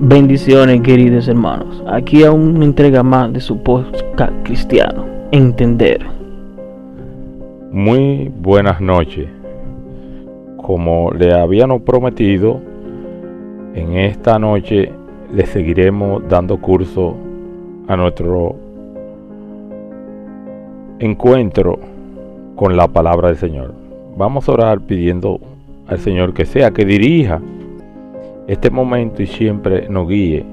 Bendiciones queridos hermanos, aquí a una entrega más de su podcast cristiano, Entender. Muy buenas noches. Como le habíamos prometido, en esta noche le seguiremos dando curso a nuestro encuentro con la palabra del Señor. Vamos a orar pidiendo al Señor que sea que dirija este momento y siempre nos guíe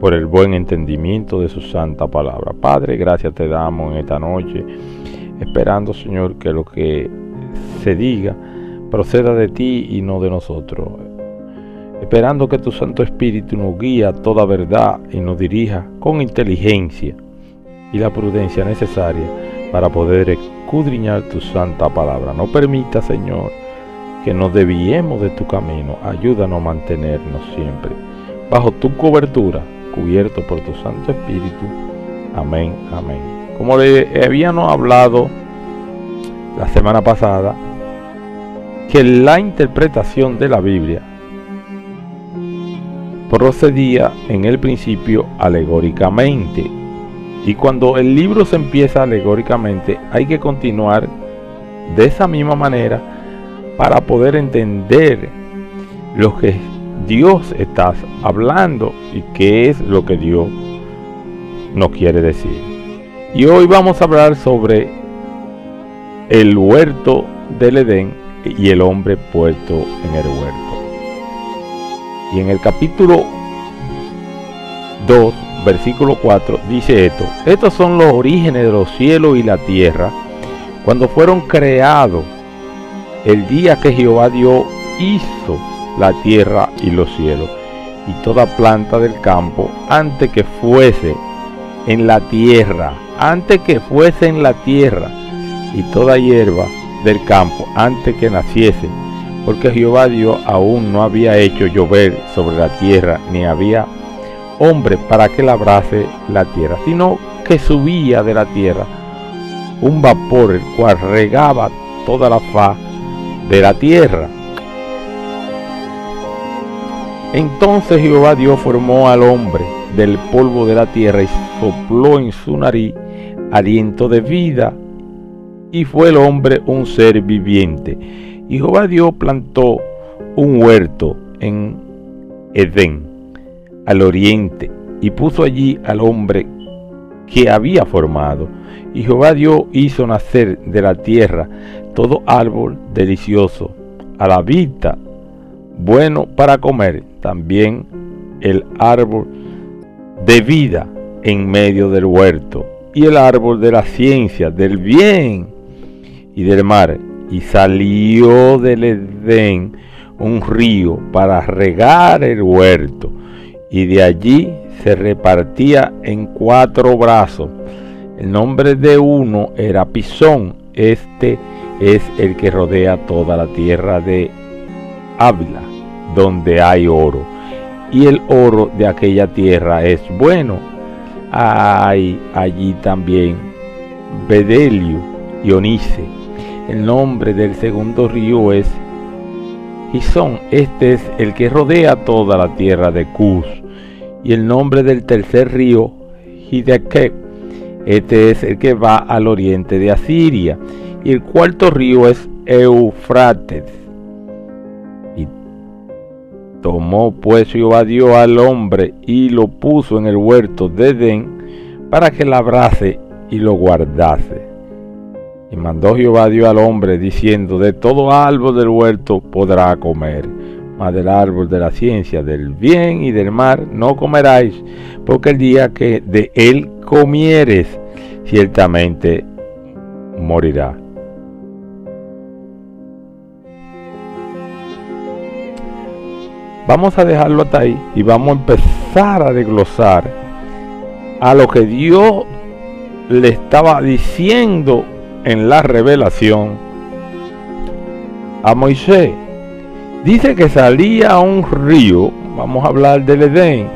por el buen entendimiento de su santa palabra. Padre, gracias te damos en esta noche, esperando, Señor, que lo que se diga proceda de ti y no de nosotros. Esperando que tu Santo Espíritu nos guíe a toda verdad y nos dirija con inteligencia y la prudencia necesaria para poder escudriñar tu santa palabra. No permita, Señor, que nos desviemos de tu camino. Ayúdanos a mantenernos siempre bajo tu cobertura, cubierto por tu Santo Espíritu. Amén, amén. Como le habíamos hablado la semana pasada, que la interpretación de la Biblia procedía en el principio alegóricamente. Y cuando el libro se empieza alegóricamente, hay que continuar de esa misma manera para poder entender lo que Dios está hablando y qué es lo que Dios nos quiere decir. Y hoy vamos a hablar sobre el huerto del Edén y el hombre puesto en el huerto. Y en el capítulo 2, versículo 4, dice esto. Estos son los orígenes de los cielos y la tierra cuando fueron creados el día que Jehová Dios hizo la tierra y los cielos, y toda planta del campo, antes que fuese en la tierra, antes que fuese en la tierra, y toda hierba del campo, antes que naciese, porque Jehová Dios aún no había hecho llover sobre la tierra, ni había hombre para que labrase la tierra, sino que subía de la tierra un vapor el cual regaba toda la faz de la tierra. Entonces Jehová Dios formó al hombre del polvo de la tierra y sopló en su nariz aliento de vida y fue el hombre un ser viviente. Y Jehová Dios plantó un huerto en Edén, al oriente, y puso allí al hombre que había formado. Y Jehová Dios hizo nacer de la tierra todo árbol delicioso, a la vista, bueno para comer, también el árbol de vida en medio del huerto, y el árbol de la ciencia, del bien y del mar. Y salió del Edén un río para regar el huerto, y de allí se repartía en cuatro brazos. El nombre de uno era Pisón, este es el que rodea toda la tierra de Ávila, donde hay oro. Y el oro de aquella tierra es bueno. Hay allí también Bedelio y Onice. El nombre del segundo río es Gizón. Este es el que rodea toda la tierra de Cus. Y el nombre del tercer río, Hidekep. Este es el que va al oriente de Asiria y el cuarto río es Eufrates. Y tomó pues Jehová dio al hombre y lo puso en el huerto de Edén para que labrase y lo guardase. Y mandó Jehová dio al hombre diciendo, de todo árbol del huerto podrá comer, mas del árbol de la ciencia, del bien y del mal no comeráis, porque el día que de él comieres, ciertamente morirá. Vamos a dejarlo hasta ahí y vamos a empezar a desglosar a lo que Dios le estaba diciendo en la revelación a Moisés. Dice que salía un río, vamos a hablar del Edén,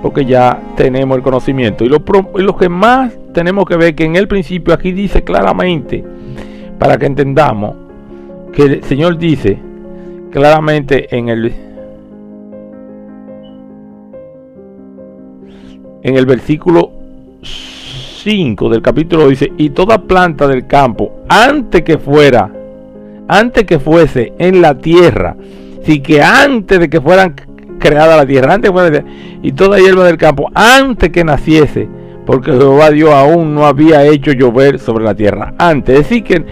porque ya tenemos el conocimiento. Y lo, y lo que más tenemos que ver que en el principio aquí dice claramente, para que entendamos, que el Señor dice, claramente en el en el versículo 5 del capítulo dice, y toda planta del campo, antes que fuera, antes que fuese en la tierra, sí que antes de que fueran creada la tierra, antes fuera, y toda hierba del campo, antes que naciese, porque Jehová Dios aún no había hecho llover sobre la tierra antes, es decir, que,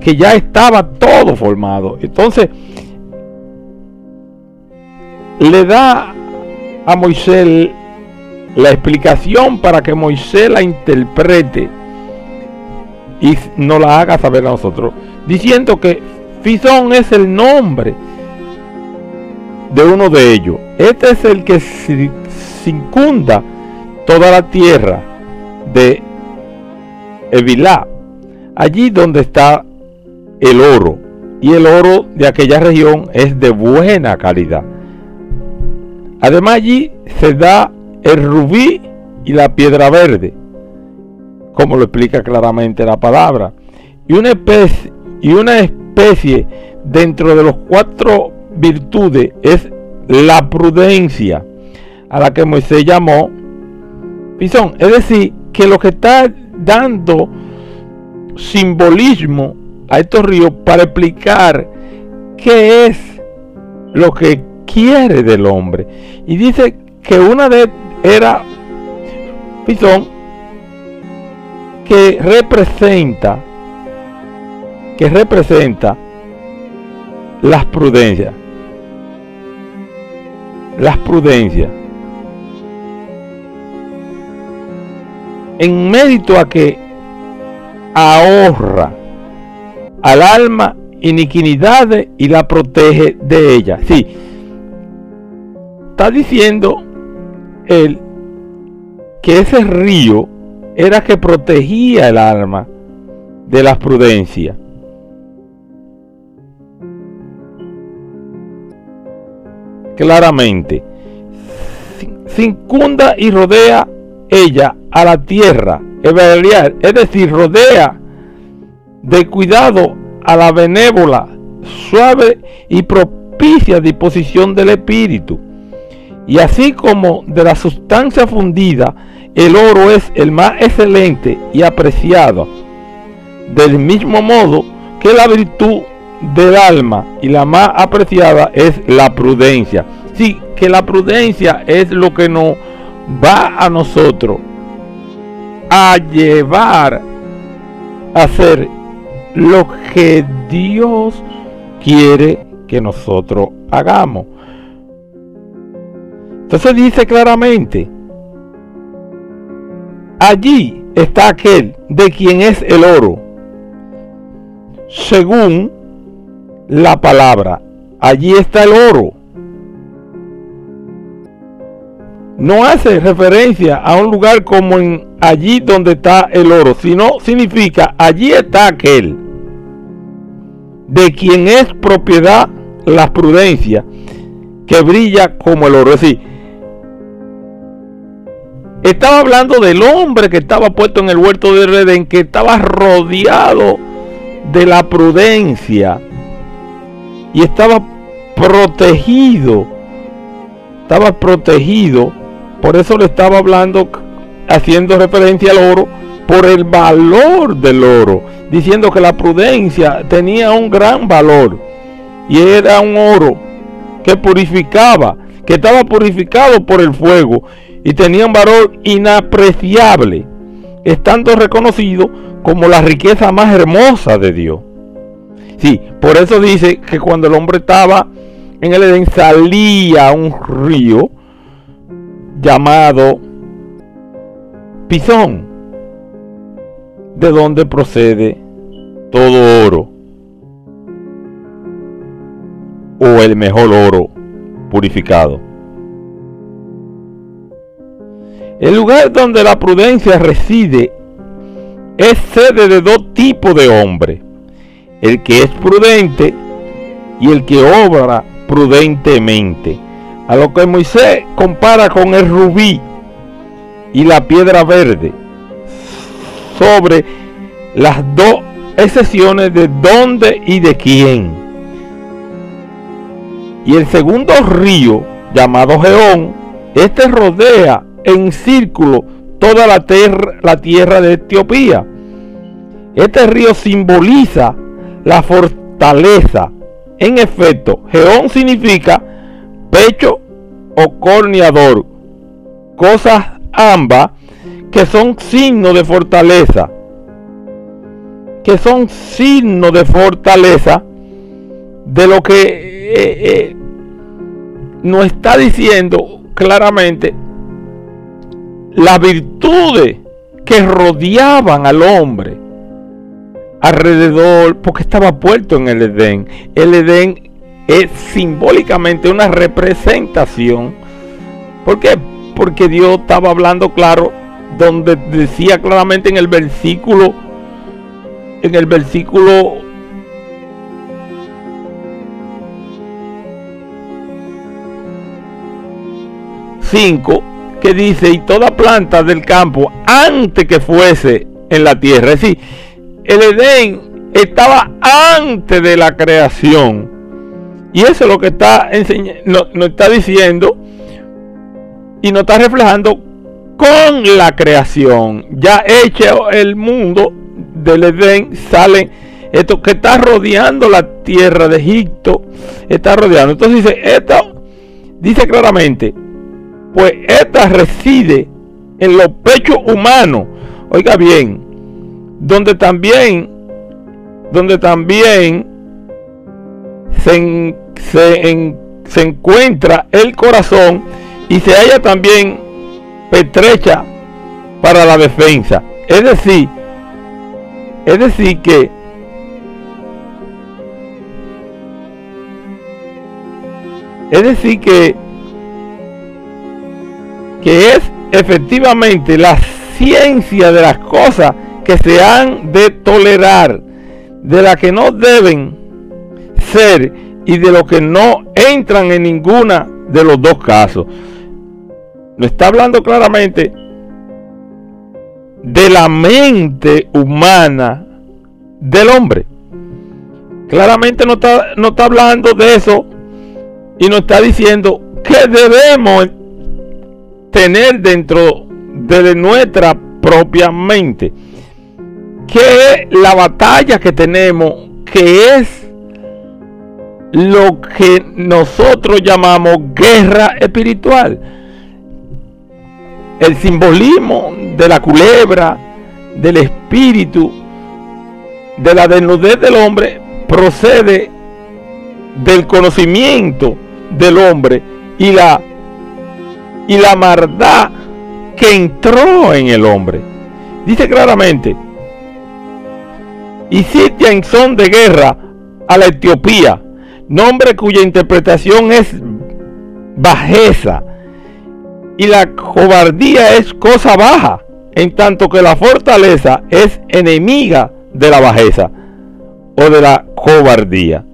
que ya estaba todo formado. Entonces, le da a Moisés la explicación para que Moisés la interprete y no la haga saber a nosotros, diciendo que Fisón es el nombre de uno de ellos. Este es el que circunda toda la tierra de Evilá, allí donde está el oro. Y el oro de aquella región es de buena calidad. Además allí se da el rubí y la piedra verde, como lo explica claramente la palabra. Y una especie, y una especie dentro de los cuatro virtudes es la prudencia, a la que Moisés llamó pisón. Es decir, que lo que está dando simbolismo a estos ríos para explicar qué es lo que quiere del hombre. Y dice que una de era Pisón que representa que representa las prudencias. Las prudencias. En mérito a que ahorra al alma iniquidades y la protege de ella. Sí, está diciendo él que ese río era que protegía el alma de la prudencia. Claramente, circunda y rodea ella a la tierra, es decir, rodea de cuidado a la benévola, suave y propicia disposición del espíritu y así como de la sustancia fundida, el oro es el más excelente y apreciado. Del mismo modo que la virtud del alma y la más apreciada es la prudencia. Sí, que la prudencia es lo que nos va a nosotros a llevar a hacer lo que Dios quiere que nosotros hagamos. Entonces dice claramente, allí está aquel de quien es el oro, según la palabra. Allí está el oro. No hace referencia a un lugar como en allí donde está el oro, sino significa allí está aquel de quien es propiedad la prudencia que brilla como el oro. Es decir, estaba hablando del hombre que estaba puesto en el huerto de Redén, que estaba rodeado de la prudencia y estaba protegido. Estaba protegido. Por eso le estaba hablando, haciendo referencia al oro, por el valor del oro, diciendo que la prudencia tenía un gran valor y era un oro que purificaba, que estaba purificado por el fuego y tenía un valor inapreciable, estando reconocido como la riqueza más hermosa de Dios. Sí, por eso dice que cuando el hombre estaba en el Edén salía un río llamado Pisón, de donde procede todo oro, o el mejor oro purificado. El lugar donde la prudencia reside es sede de dos tipos de hombres. El que es prudente y el que obra prudentemente. A lo que Moisés compara con el rubí y la piedra verde. Sobre las dos excepciones de dónde y de quién. Y el segundo río, llamado Geón, este rodea en círculo toda la, la tierra de Etiopía. Este río simboliza la fortaleza. En efecto, Geón significa pecho o corneador, cosas ambas que son signos de fortaleza, que son signos de fortaleza de lo que eh, eh, nos está diciendo claramente las virtudes que rodeaban al hombre alrededor, porque estaba puesto en el Edén. El Edén es simbólicamente una representación. ¿Por qué? Porque Dios estaba hablando claro, donde decía claramente en el versículo, en el versículo 5 que dice, y toda planta del campo antes que fuese en la tierra. Es decir, el Edén estaba antes de la creación. Y eso es lo que está nos, está diciendo y nos está reflejando con la creación. Ya hecho el mundo del Edén, sale esto que está rodeando la tierra de Egipto, está rodeando. Entonces dice, esto dice claramente, pues esta reside en los pechos humanos. Oiga bien, donde también, donde también se, se, encuentra el corazón y se halla también petrecha para la defensa. Es decir, es decir que es decir que que es efectivamente la ciencia de las cosas que se han de tolerar, de las que no deben ser y de lo que no entran en ninguna de los dos casos. No está hablando claramente de la mente humana del hombre. Claramente no está, no está hablando de eso y nos está diciendo que debemos tener dentro de nuestra propia mente. Que la batalla que tenemos, que es lo que nosotros llamamos guerra espiritual. El simbolismo de la culebra, del espíritu, de la desnudez del hombre, procede del conocimiento del hombre y la y la maldad que entró en el hombre. Dice claramente, y en son de guerra a la Etiopía, nombre cuya interpretación es bajeza, y la cobardía es cosa baja, en tanto que la fortaleza es enemiga de la bajeza o de la cobardía.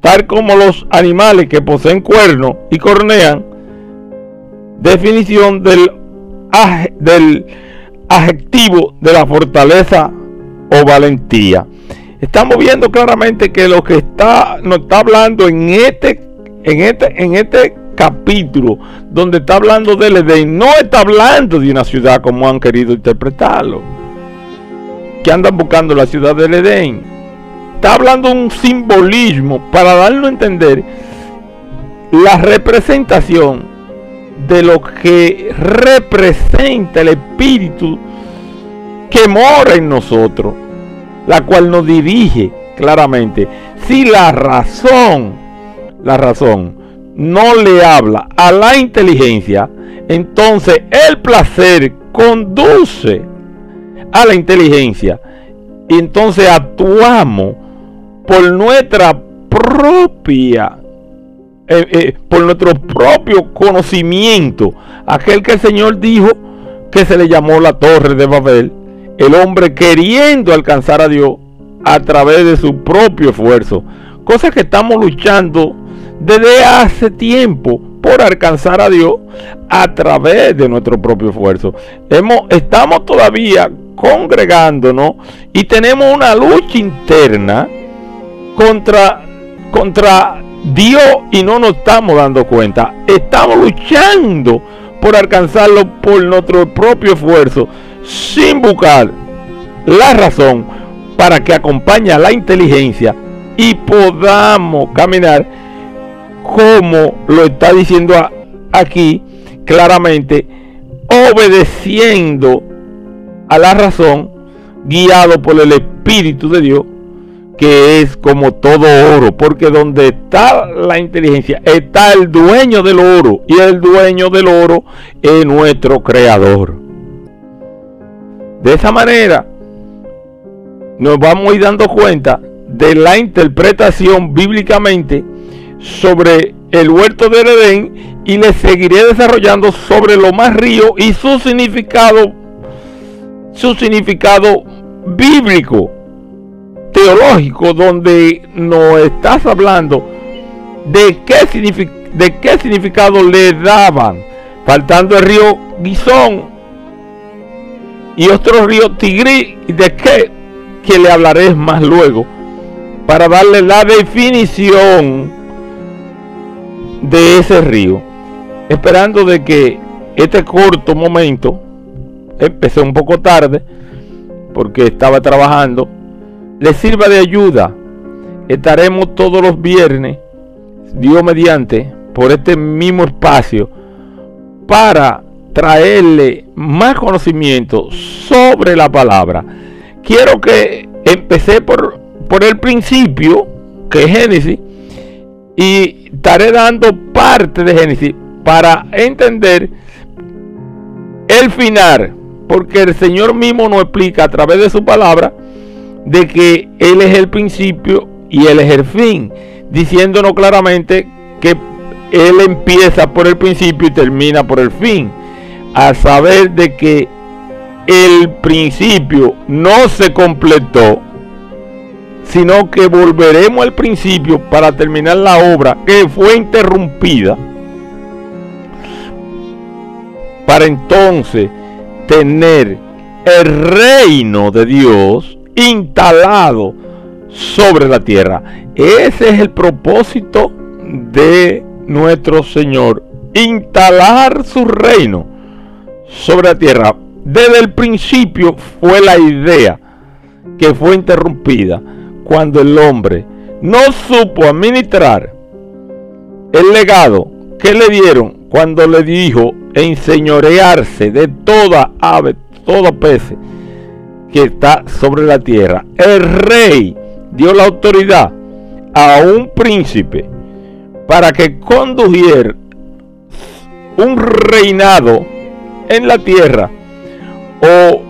Tal como los animales que poseen cuernos y cornean, definición del adjetivo de la fortaleza o valentía. Estamos viendo claramente que lo que está, nos está hablando en este, en este, en este capítulo, donde está hablando del Edén, no está hablando de una ciudad como han querido interpretarlo. Que andan buscando la ciudad del Edén. Está hablando de un simbolismo para darlo a entender la representación de lo que representa el Espíritu que mora en nosotros, la cual nos dirige claramente. Si la razón, la razón no le habla a la inteligencia, entonces el placer conduce a la inteligencia. Y entonces actuamos por nuestra propia eh, eh, por nuestro propio conocimiento. Aquel que el Señor dijo que se le llamó la torre de Babel, el hombre queriendo alcanzar a Dios a través de su propio esfuerzo. Cosa que estamos luchando desde hace tiempo por alcanzar a Dios a través de nuestro propio esfuerzo. Hemos, estamos todavía congregándonos y tenemos una lucha interna contra, contra dio y no nos estamos dando cuenta. Estamos luchando por alcanzarlo por nuestro propio esfuerzo, sin buscar la razón para que acompañe a la inteligencia y podamos caminar como lo está diciendo aquí claramente, obedeciendo a la razón, guiado por el Espíritu de Dios, que es como todo oro, porque donde está la inteligencia está el dueño del oro, y el dueño del oro es nuestro creador. De esa manera, nos vamos a ir dando cuenta de la interpretación bíblicamente sobre el huerto del Edén y le seguiré desarrollando sobre lo más río y su significado, su significado bíblico, teológico, donde nos estás hablando de qué, significado le daban, faltando el río Guisón y otro río Tigrí, de qué que le hablaré más luego, para darle la definición de ese río, esperando de que este corto momento, empecé un poco tarde, porque estaba trabajando, le sirva de ayuda. Estaremos todos los viernes, Dios mediante, por este mismo espacio, para traerle más conocimiento sobre la palabra. Quiero que empecé por, por el principio, que es Génesis, y estaré dando parte de Génesis para entender el final, porque el Señor mismo nos explica a través de su palabra de que Él es el principio y Él es el fin, diciéndonos claramente que Él empieza por el principio y termina por el fin, a saber de que el principio no se completó sino que volveremos al principio para terminar la obra que fue interrumpida, para entonces tener el reino de Dios instalado sobre la tierra. Ese es el propósito de nuestro Señor, instalar su reino sobre la tierra. Desde el principio fue la idea que fue interrumpida cuando el hombre no supo administrar el legado que le dieron cuando le dijo enseñorearse de toda ave, todo pez que está sobre la tierra. El rey dio la autoridad a un príncipe para que condujera un reinado en la tierra o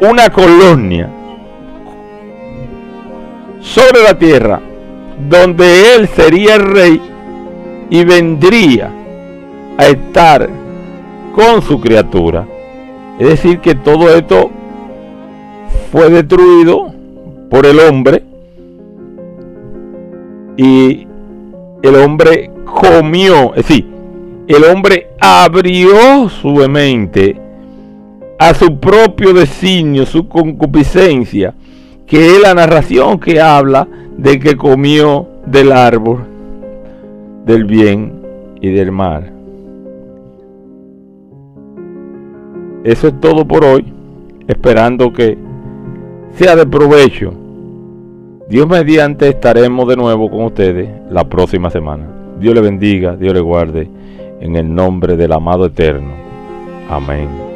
una colonia sobre la tierra, donde él sería el rey y vendría a estar con su criatura. Es decir, que todo esto fue destruido por el hombre y el hombre comió, es decir, el hombre abrió su mente a su propio designio, su concupiscencia que es la narración que habla de que comió del árbol del bien y del mal. Eso es todo por hoy, esperando que sea de provecho. Dios mediante estaremos de nuevo con ustedes la próxima semana. Dios le bendiga, Dios le guarde, en el nombre del amado eterno. Amén.